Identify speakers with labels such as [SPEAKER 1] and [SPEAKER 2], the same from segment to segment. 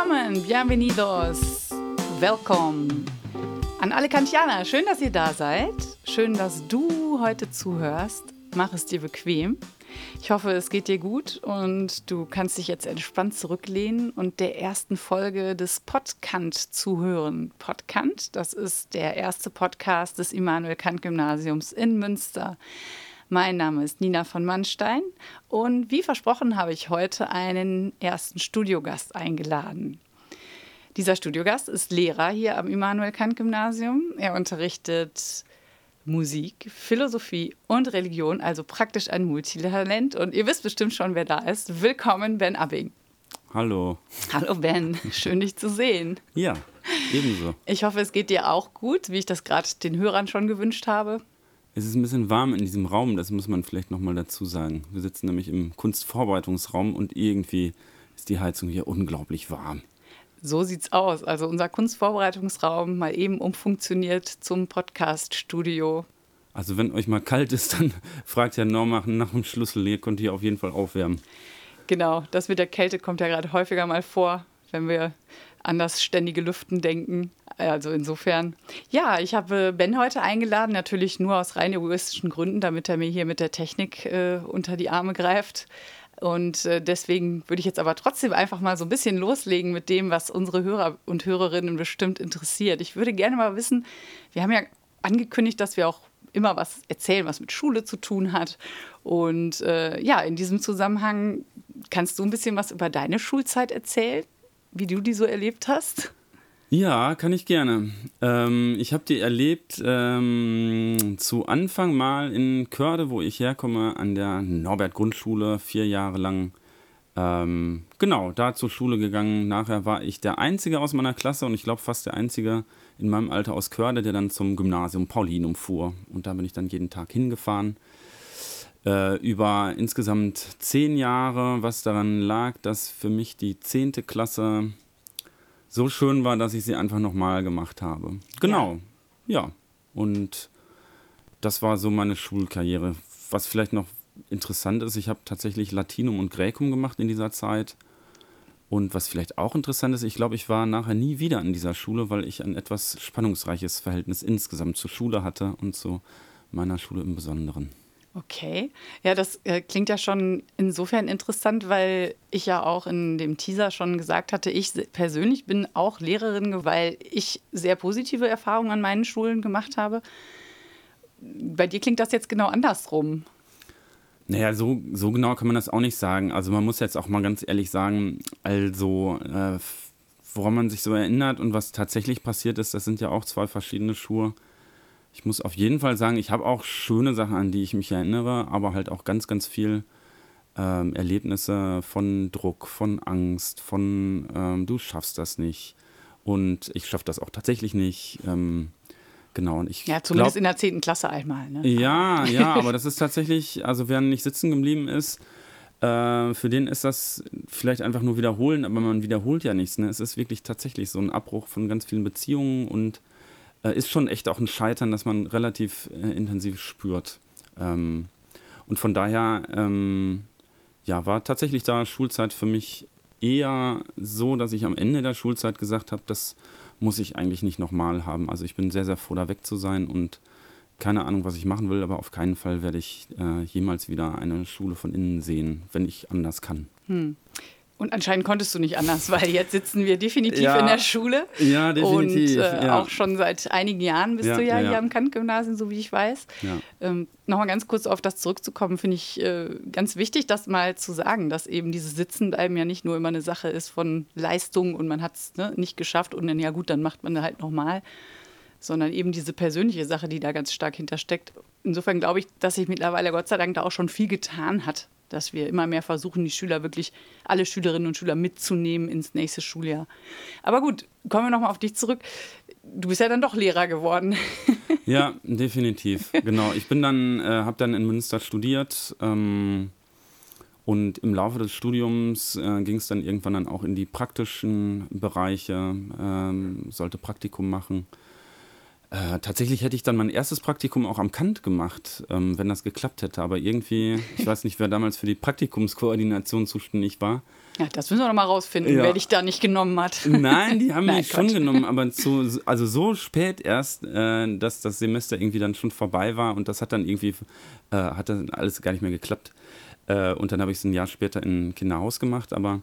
[SPEAKER 1] Willkommen, bienvenidos, welcome. An alle Kantianer, schön, dass ihr da seid. Schön, dass du heute zuhörst. Mach es dir bequem. Ich hoffe, es geht dir gut und du kannst dich jetzt entspannt zurücklehnen und der ersten Folge des Podkant zuhören. Podkant, das ist der erste Podcast des Immanuel Kant Gymnasiums in Münster. Mein Name ist Nina von Mannstein und wie versprochen habe ich heute einen ersten Studiogast eingeladen. Dieser Studiogast ist Lehrer hier am Immanuel Kant Gymnasium. Er unterrichtet Musik, Philosophie und Religion, also praktisch ein Multitalent. Und ihr wisst bestimmt schon, wer da ist. Willkommen, Ben Abbing.
[SPEAKER 2] Hallo.
[SPEAKER 1] Hallo, Ben. Schön, dich zu sehen.
[SPEAKER 2] Ja, ebenso.
[SPEAKER 1] Ich hoffe, es geht dir auch gut, wie ich das gerade den Hörern schon gewünscht habe.
[SPEAKER 2] Es ist ein bisschen warm in diesem Raum, das muss man vielleicht nochmal dazu sagen. Wir sitzen nämlich im Kunstvorbereitungsraum und irgendwie ist die Heizung hier unglaublich warm.
[SPEAKER 1] So sieht's aus. Also unser Kunstvorbereitungsraum mal eben umfunktioniert zum Podcast-Studio.
[SPEAKER 2] Also wenn euch mal kalt ist, dann fragt ja Norma nach dem Schlüssel. Ihr könnt hier auf jeden Fall aufwärmen.
[SPEAKER 1] Genau, das mit der Kälte kommt ja gerade häufiger mal vor, wenn wir an das ständige Lüften denken. Also insofern, ja, ich habe Ben heute eingeladen, natürlich nur aus rein egoistischen Gründen, damit er mir hier mit der Technik äh, unter die Arme greift. Und äh, deswegen würde ich jetzt aber trotzdem einfach mal so ein bisschen loslegen mit dem, was unsere Hörer und Hörerinnen bestimmt interessiert. Ich würde gerne mal wissen, wir haben ja angekündigt, dass wir auch immer was erzählen, was mit Schule zu tun hat. Und äh, ja, in diesem Zusammenhang kannst du ein bisschen was über deine Schulzeit erzählen, wie du die so erlebt hast?
[SPEAKER 2] Ja, kann ich gerne. Ähm, ich habe die erlebt ähm, zu Anfang mal in Körde, wo ich herkomme, an der Norbert-Grundschule, vier Jahre lang. Ähm, genau, da zur Schule gegangen. Nachher war ich der Einzige aus meiner Klasse und ich glaube fast der Einzige in meinem Alter aus Körde, der dann zum Gymnasium Paulinum fuhr. Und da bin ich dann jeden Tag hingefahren. Äh, über insgesamt zehn Jahre, was daran lag, dass für mich die zehnte Klasse so schön war, dass ich sie einfach nochmal gemacht habe. Genau, ja. ja. Und das war so meine Schulkarriere. Was vielleicht noch interessant ist, ich habe tatsächlich Latinum und Gräkum gemacht in dieser Zeit. Und was vielleicht auch interessant ist, ich glaube, ich war nachher nie wieder in dieser Schule, weil ich ein etwas spannungsreiches Verhältnis insgesamt zur Schule hatte und zu meiner Schule im Besonderen.
[SPEAKER 1] Okay, ja, das äh, klingt ja schon insofern interessant, weil ich ja auch in dem Teaser schon gesagt hatte, ich persönlich bin auch Lehrerin, weil ich sehr positive Erfahrungen an meinen Schulen gemacht habe. Bei dir klingt das jetzt genau andersrum.
[SPEAKER 2] Naja, so, so genau kann man das auch nicht sagen. Also man muss jetzt auch mal ganz ehrlich sagen, also äh, woran man sich so erinnert und was tatsächlich passiert ist, das sind ja auch zwei verschiedene Schuhe ich muss auf jeden Fall sagen, ich habe auch schöne Sachen, an die ich mich erinnere, aber halt auch ganz, ganz viel ähm, Erlebnisse von Druck, von Angst, von ähm, du schaffst das nicht und ich schaffe das auch tatsächlich nicht. Ähm, genau. Und ich
[SPEAKER 1] ja, zumindest glaub, in der 10. Klasse einmal. Ne?
[SPEAKER 2] Ja, ja, aber das ist tatsächlich, also wer nicht sitzen geblieben ist, äh, für den ist das vielleicht einfach nur wiederholen, aber man wiederholt ja nichts. Ne? Es ist wirklich tatsächlich so ein Abbruch von ganz vielen Beziehungen und äh, ist schon echt auch ein Scheitern, das man relativ äh, intensiv spürt. Ähm, und von daher, ähm, ja, war tatsächlich da Schulzeit für mich eher so, dass ich am Ende der Schulzeit gesagt habe, das muss ich eigentlich nicht nochmal haben. Also ich bin sehr, sehr froh, da weg zu sein und keine Ahnung, was ich machen will, aber auf keinen Fall werde ich äh, jemals wieder eine Schule von innen sehen, wenn ich anders kann. Hm.
[SPEAKER 1] Und anscheinend konntest du nicht anders, weil jetzt sitzen wir definitiv ja, in der Schule.
[SPEAKER 2] Ja, definitiv.
[SPEAKER 1] Und äh, ja. auch schon seit einigen Jahren bist ja, du ja, hier am Kant-Gymnasium, so wie ich weiß. Ähm, Nochmal ganz kurz auf das zurückzukommen, finde ich äh, ganz wichtig, das mal zu sagen, dass eben dieses Sitzenbleiben ja nicht nur immer eine Sache ist von Leistung und man hat es ne, nicht geschafft und dann, ja gut, dann macht man halt nochmal, sondern eben diese persönliche Sache, die da ganz stark hintersteckt. Insofern glaube ich, dass sich mittlerweile Gott sei Dank da auch schon viel getan hat dass wir immer mehr versuchen, die Schüler wirklich, alle Schülerinnen und Schüler mitzunehmen ins nächste Schuljahr. Aber gut, kommen wir nochmal auf dich zurück. Du bist ja dann doch Lehrer geworden.
[SPEAKER 2] ja, definitiv. Genau. Ich bin dann, äh, habe dann in Münster studiert. Ähm, und im Laufe des Studiums äh, ging es dann irgendwann dann auch in die praktischen Bereiche, ähm, sollte Praktikum machen. Äh, tatsächlich hätte ich dann mein erstes Praktikum auch am Kant gemacht, ähm, wenn das geklappt hätte. Aber irgendwie, ich weiß nicht, wer damals für die Praktikumskoordination zuständig war.
[SPEAKER 1] Ja, das müssen wir noch mal rausfinden, ja. wer dich da nicht genommen hat.
[SPEAKER 2] Nein, die haben Nein, mich Gott. schon genommen, aber zu, also so spät erst, äh, dass das Semester irgendwie dann schon vorbei war und das hat dann irgendwie, äh, hat dann alles gar nicht mehr geklappt. Äh, und dann habe ich es ein Jahr später in Kinderhaus gemacht, aber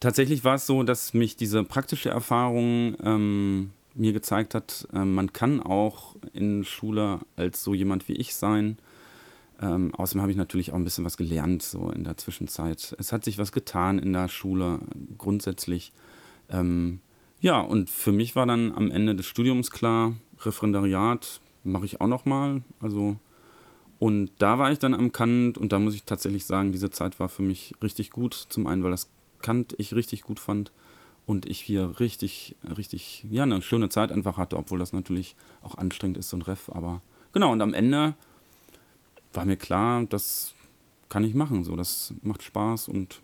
[SPEAKER 2] tatsächlich war es so, dass mich diese praktische Erfahrung ähm, mir gezeigt hat, äh, man kann auch in Schule als so jemand wie ich sein. Ähm, außerdem habe ich natürlich auch ein bisschen was gelernt, so in der Zwischenzeit. Es hat sich was getan in der Schule grundsätzlich. Ähm, ja, und für mich war dann am Ende des Studiums klar, Referendariat mache ich auch noch mal. Also, und da war ich dann am Kant und da muss ich tatsächlich sagen, diese Zeit war für mich richtig gut. Zum einen, weil das Kant ich richtig gut fand und ich hier richtig, richtig, ja, eine schöne Zeit einfach hatte, obwohl das natürlich auch anstrengend ist, so ein Ref. Aber genau, und am Ende war mir klar, das kann ich machen. So, das macht Spaß und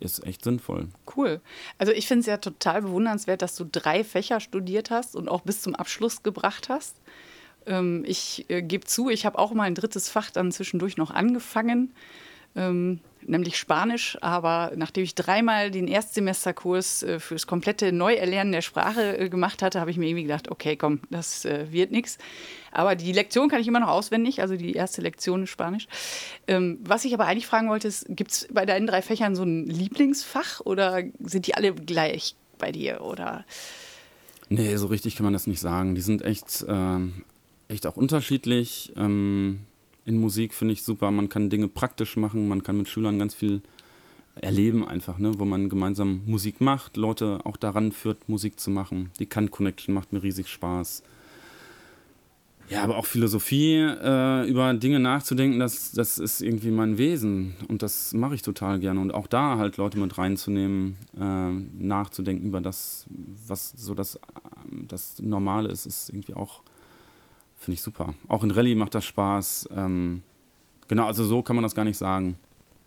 [SPEAKER 2] ist echt sinnvoll.
[SPEAKER 1] Cool. Also ich finde es ja total bewundernswert, dass du drei Fächer studiert hast und auch bis zum Abschluss gebracht hast. Ähm, ich äh, gebe zu, ich habe auch mal ein drittes Fach dann zwischendurch noch angefangen ähm, nämlich Spanisch. Aber nachdem ich dreimal den Erstsemesterkurs äh, fürs komplette Neuerlernen der Sprache äh, gemacht hatte, habe ich mir irgendwie gedacht, okay, komm, das äh, wird nichts. Aber die Lektion kann ich immer noch auswendig, also die erste Lektion ist Spanisch. Ähm, was ich aber eigentlich fragen wollte, ist, gibt es bei deinen drei Fächern so ein Lieblingsfach oder sind die alle gleich bei dir? Oder?
[SPEAKER 2] Nee, so richtig kann man das nicht sagen. Die sind echt, äh, echt auch unterschiedlich. Ähm in Musik finde ich super. Man kann Dinge praktisch machen, man kann mit Schülern ganz viel erleben einfach, ne? wo man gemeinsam Musik macht, Leute auch daran führt, Musik zu machen. Die Kant Connection macht mir riesig Spaß. Ja, aber auch Philosophie, äh, über Dinge nachzudenken, das, das ist irgendwie mein Wesen und das mache ich total gerne. Und auch da halt Leute mit reinzunehmen, äh, nachzudenken über das, was so das, das Normale ist, ist irgendwie auch Finde ich super. Auch in Rallye macht das Spaß. Ähm, genau, also so kann man das gar nicht sagen.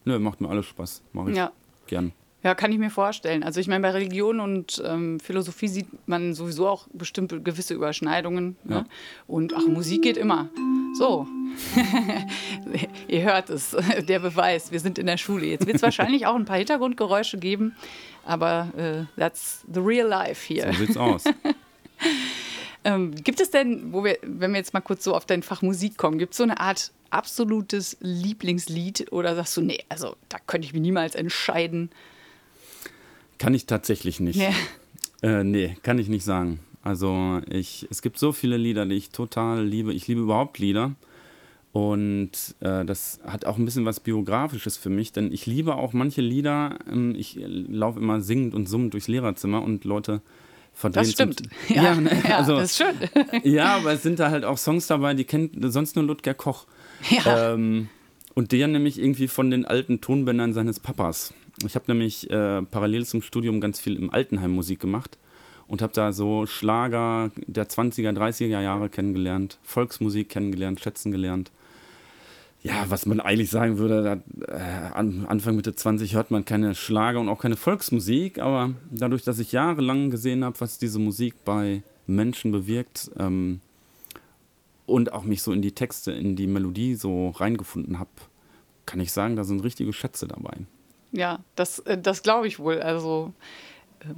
[SPEAKER 2] Nö, macht mir alles Spaß. Mache ich ja. gern.
[SPEAKER 1] Ja, kann ich mir vorstellen. Also ich meine, bei Religion und ähm, Philosophie sieht man sowieso auch bestimmte gewisse Überschneidungen. Ne? Ja. Und ach, Musik geht immer. So. Ihr hört es, der Beweis, wir sind in der Schule. Jetzt wird es wahrscheinlich auch ein paar Hintergrundgeräusche geben, aber äh, that's the real life hier.
[SPEAKER 2] So sieht's aus.
[SPEAKER 1] Ähm, gibt es denn, wo wir, wenn wir jetzt mal kurz so auf dein Fach Musik kommen, gibt es so eine Art absolutes Lieblingslied oder sagst du, nee, also da könnte ich mich niemals entscheiden?
[SPEAKER 2] Kann ich tatsächlich nicht. Nee. Äh, nee, kann ich nicht sagen. Also ich, es gibt so viele Lieder, die ich total liebe. Ich liebe überhaupt Lieder. Und äh, das hat auch ein bisschen was Biografisches für mich, denn ich liebe auch manche Lieder. Ähm, ich laufe immer singend und summend durchs Lehrerzimmer und Leute verdrehen.
[SPEAKER 1] Das stimmt.
[SPEAKER 2] Ja, ja, ne?
[SPEAKER 1] ja, also, das ist schön.
[SPEAKER 2] ja, aber es sind da halt auch Songs dabei, die kennt sonst nur Ludger Koch. Ja. Ähm, und der nämlich irgendwie von den alten Tonbändern seines Papas. Ich habe nämlich äh, parallel zum Studium ganz viel im Altenheim Musik gemacht und habe da so Schlager der 20er, 30er Jahre kennengelernt, Volksmusik kennengelernt, schätzen gelernt ja, was man eigentlich sagen würde, da, äh, Anfang Mitte 20 hört man keine Schlager und auch keine Volksmusik, aber dadurch, dass ich jahrelang gesehen habe, was diese Musik bei Menschen bewirkt ähm, und auch mich so in die Texte, in die Melodie so reingefunden habe, kann ich sagen, da sind richtige Schätze dabei.
[SPEAKER 1] Ja, das, äh, das glaube ich wohl. Also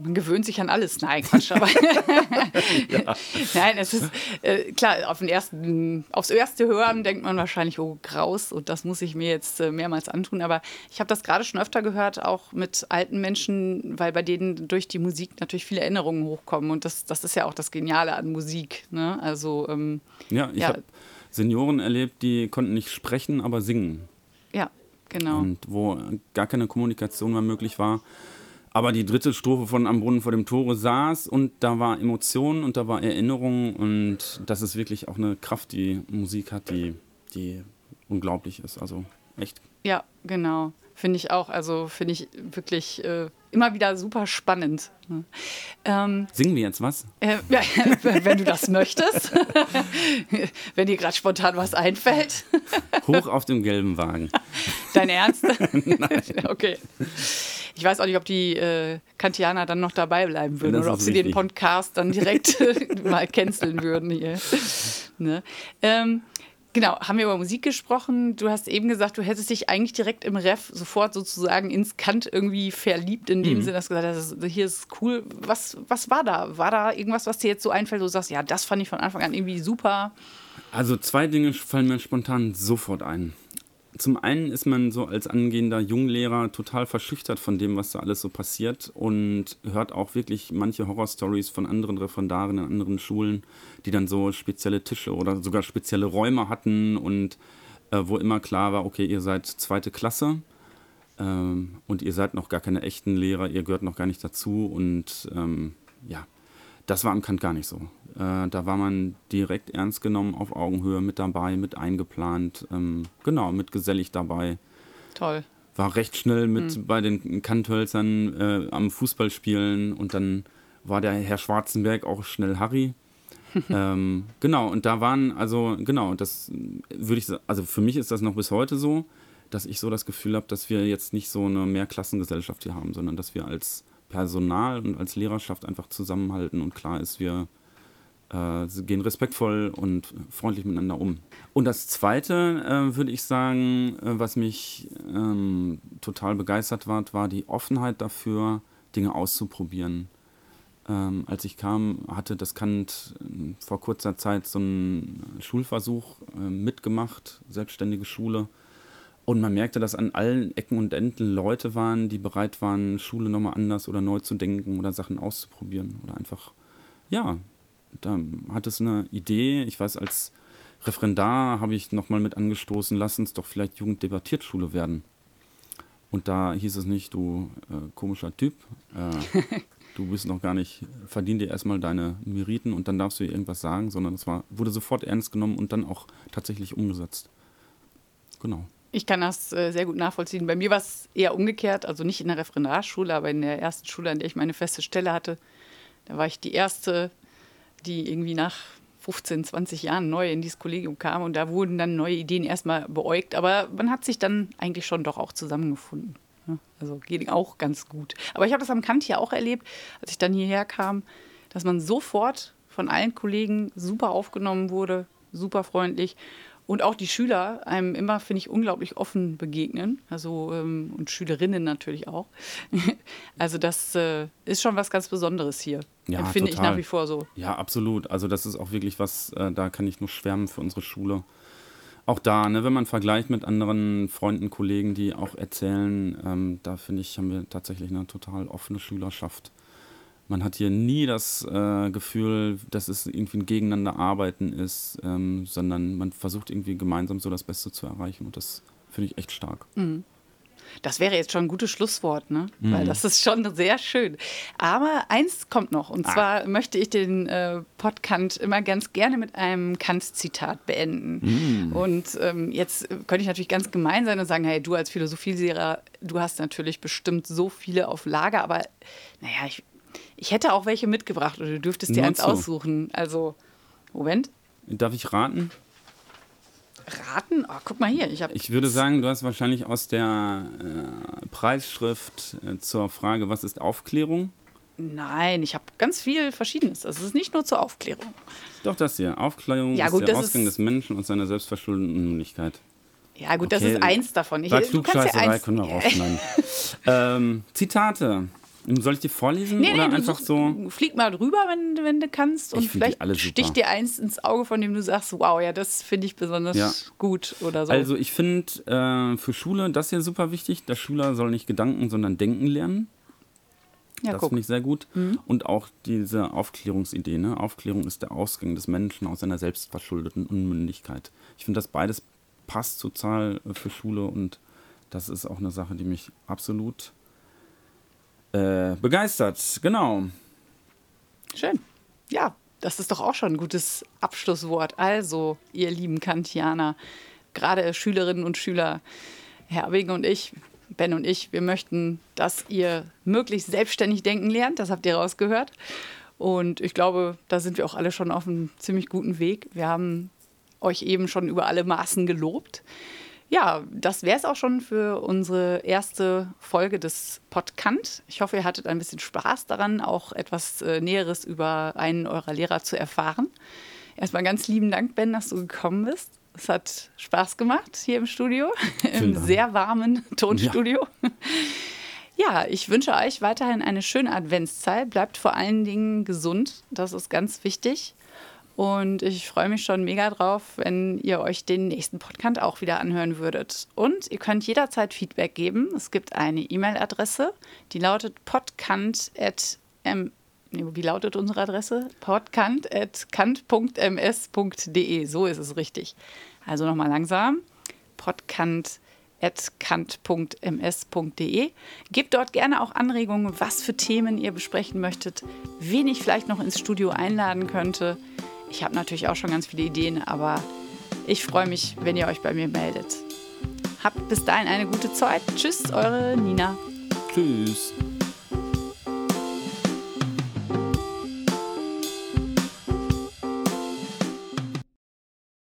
[SPEAKER 1] man gewöhnt sich an alles. Nein, Quatsch, aber Nein, es ist äh, klar, auf den ersten, aufs erste Hören denkt man wahrscheinlich, oh, graus, und das muss ich mir jetzt äh, mehrmals antun. Aber ich habe das gerade schon öfter gehört, auch mit alten Menschen, weil bei denen durch die Musik natürlich viele Erinnerungen hochkommen. Und das, das ist ja auch das Geniale an Musik. Ne? Also, ähm,
[SPEAKER 2] ja, ich ja. habe Senioren erlebt, die konnten nicht sprechen, aber singen.
[SPEAKER 1] Ja, genau.
[SPEAKER 2] Und wo gar keine Kommunikation mehr möglich war aber die dritte Strophe von Am Brunnen vor dem Tore saß und da war Emotion und da war Erinnerung und das ist wirklich auch eine Kraft, die Musik hat, die, die unglaublich ist. Also echt.
[SPEAKER 1] Ja, genau. Finde ich auch. Also finde ich wirklich äh, immer wieder super spannend.
[SPEAKER 2] Ähm, Singen wir jetzt was?
[SPEAKER 1] Äh, wenn du das möchtest. wenn dir gerade spontan was einfällt.
[SPEAKER 2] Hoch auf dem gelben Wagen.
[SPEAKER 1] Dein Ernst? Nein. Okay. Ich weiß auch nicht, ob die äh, Kantianer dann noch dabei bleiben würden oder ob sie richtig. den Podcast dann direkt mal canceln würden hier. Ne? Ähm, Genau, haben wir über Musik gesprochen. Du hast eben gesagt, du hättest dich eigentlich direkt im Ref sofort sozusagen ins Kant irgendwie verliebt, in dem mhm. Sinne, dass du gesagt hast, hier ist cool. Was, was war da? War da irgendwas, was dir jetzt so einfällt, wo du sagst, ja, das fand ich von Anfang an irgendwie super?
[SPEAKER 2] Also zwei Dinge fallen mir spontan sofort ein. Zum einen ist man so als angehender Junglehrer total verschüchtert von dem, was da alles so passiert und hört auch wirklich manche Horrorstories von anderen Referendaren in anderen Schulen, die dann so spezielle Tische oder sogar spezielle Räume hatten und äh, wo immer klar war, okay, ihr seid zweite Klasse ähm, und ihr seid noch gar keine echten Lehrer, ihr gehört noch gar nicht dazu und ähm, ja, das war am Kant gar nicht so. Äh, da war man direkt ernst genommen, auf Augenhöhe mit dabei, mit eingeplant, ähm, genau, mit gesellig dabei.
[SPEAKER 1] Toll.
[SPEAKER 2] War recht schnell mit mhm. bei den Kanthölzern äh, am Fußballspielen und dann war der Herr Schwarzenberg auch schnell Harry. ähm, genau, und da waren, also, genau, das würde ich, also für mich ist das noch bis heute so, dass ich so das Gefühl habe, dass wir jetzt nicht so eine Mehrklassengesellschaft hier haben, sondern dass wir als Personal und als Lehrerschaft einfach zusammenhalten und klar ist, wir äh, gehen respektvoll und freundlich miteinander um. Und das Zweite, äh, würde ich sagen, äh, was mich ähm, total begeistert war, war die Offenheit dafür, Dinge auszuprobieren. Ähm, als ich kam, hatte das Kant äh, vor kurzer Zeit so einen Schulversuch äh, mitgemacht, selbstständige Schule. Und man merkte, dass an allen Ecken und Enden Leute waren, die bereit waren, Schule nochmal anders oder neu zu denken oder Sachen auszuprobieren oder einfach, ja, da hat es eine Idee. Ich weiß, als Referendar habe ich nochmal mit angestoßen, lass uns doch vielleicht Jugenddebattiertschule werden. Und da hieß es nicht, du äh, komischer Typ, äh, du bist noch gar nicht, verdien dir erstmal deine Meriten und dann darfst du irgendwas sagen, sondern es war, wurde sofort ernst genommen und dann auch tatsächlich umgesetzt. Genau.
[SPEAKER 1] Ich kann das äh, sehr gut nachvollziehen. Bei mir war es eher umgekehrt, also nicht in der Referendarschule, aber in der ersten Schule, an der ich meine feste Stelle hatte. Da war ich die erste die irgendwie nach 15, 20 Jahren neu in dieses Kollegium kam und da wurden dann neue Ideen erstmal beäugt, aber man hat sich dann eigentlich schon doch auch zusammengefunden. Also geht auch ganz gut. Aber ich habe das am Kant hier auch erlebt, als ich dann hierher kam, dass man sofort von allen Kollegen super aufgenommen wurde, super freundlich und auch die Schüler einem immer, finde ich, unglaublich offen begegnen. Also ähm, und Schülerinnen natürlich auch. also das äh, ist schon was ganz Besonderes hier. Ja, Empfinde total. ich nach wie vor so.
[SPEAKER 2] Ja, absolut. Also das ist auch wirklich was, äh, da kann ich nur schwärmen für unsere Schule. Auch da, ne, wenn man vergleicht mit anderen Freunden, Kollegen, die auch erzählen, ähm, da finde ich, haben wir tatsächlich eine total offene Schülerschaft. Man hat hier nie das äh, Gefühl, dass es irgendwie ein Gegeneinander arbeiten ist, ähm, sondern man versucht irgendwie gemeinsam so das Beste zu erreichen und das finde ich echt stark.
[SPEAKER 1] Mhm. Das wäre jetzt schon ein gutes Schlusswort, ne? Mhm. Weil das ist schon sehr schön. Aber eins kommt noch. Und ah. zwar möchte ich den äh, Podcast immer ganz gerne mit einem Kant-Zitat beenden. Mhm. Und ähm, jetzt könnte ich natürlich ganz gemein sein und sagen, hey, du als Philosophielehrer, du hast natürlich bestimmt so viele auf Lager, aber naja, ich ich hätte auch welche mitgebracht oder du dürftest dir eins so. aussuchen. Also, Moment.
[SPEAKER 2] Darf ich raten?
[SPEAKER 1] Raten? Oh, guck mal hier. Ich,
[SPEAKER 2] ich würde sagen, du hast wahrscheinlich aus der äh, Preisschrift äh, zur Frage, was ist Aufklärung?
[SPEAKER 1] Nein, ich habe ganz viel Verschiedenes. Also es ist nicht nur zur Aufklärung.
[SPEAKER 2] Doch, das hier. Aufklärung ja, gut, ist der Ausgang des Menschen und seiner selbstverschuldeten Unmündigkeit.
[SPEAKER 1] Ja, gut, okay. das ist eins davon.
[SPEAKER 2] Ich, du kannst ja eins. können wir rausschneiden. ähm, Zitate. Soll ich dir vorlesen nee, oder nee, einfach so?
[SPEAKER 1] Flieg mal drüber, wenn, wenn du kannst. Und vielleicht sticht dir eins ins Auge, von dem du sagst, wow, ja, das finde ich besonders ja. gut oder so.
[SPEAKER 2] Also ich finde äh, für Schule das hier super wichtig. Der Schüler soll nicht Gedanken, sondern Denken lernen. Ja, das finde ich sehr gut. Mhm. Und auch diese Aufklärungsidee. Ne? Aufklärung ist der Ausgang des Menschen aus seiner selbstverschuldeten Unmündigkeit. Ich finde, das beides passt total für Schule und das ist auch eine Sache, die mich absolut äh, begeistert. Genau.
[SPEAKER 1] Schön. Ja, das ist doch auch schon ein gutes Abschlusswort. Also, ihr lieben Kantianer, gerade Schülerinnen und Schüler, Herwing und ich, Ben und ich, wir möchten, dass ihr möglichst selbstständig denken lernt. Das habt ihr rausgehört. Und ich glaube, da sind wir auch alle schon auf einem ziemlich guten Weg. Wir haben euch eben schon über alle Maßen gelobt. Ja, das wäre es auch schon für unsere erste Folge des Podcast. Ich hoffe, ihr hattet ein bisschen Spaß daran, auch etwas äh, Näheres über einen eurer Lehrer zu erfahren. Erstmal ganz lieben Dank, Ben, dass du gekommen bist. Es hat Spaß gemacht hier im Studio, im sehr warmen Tonstudio. Ja. ja, ich wünsche euch weiterhin eine schöne Adventszeit. Bleibt vor allen Dingen gesund, das ist ganz wichtig. Und ich freue mich schon mega drauf, wenn ihr euch den nächsten Podcast auch wieder anhören würdet. Und ihr könnt jederzeit Feedback geben. Es gibt eine E-Mail-Adresse, die lautet podcast.m. Nee, wie lautet unsere Adresse? podcast.kant.ms.de. So ist es richtig. Also nochmal langsam. podcast.kant.ms.de. Gebt dort gerne auch Anregungen, was für Themen ihr besprechen möchtet, wen ich vielleicht noch ins Studio einladen könnte. Ich habe natürlich auch schon ganz viele Ideen, aber ich freue mich, wenn ihr euch bei mir meldet. Habt bis dahin eine gute Zeit. Tschüss, eure Nina.
[SPEAKER 2] Tschüss.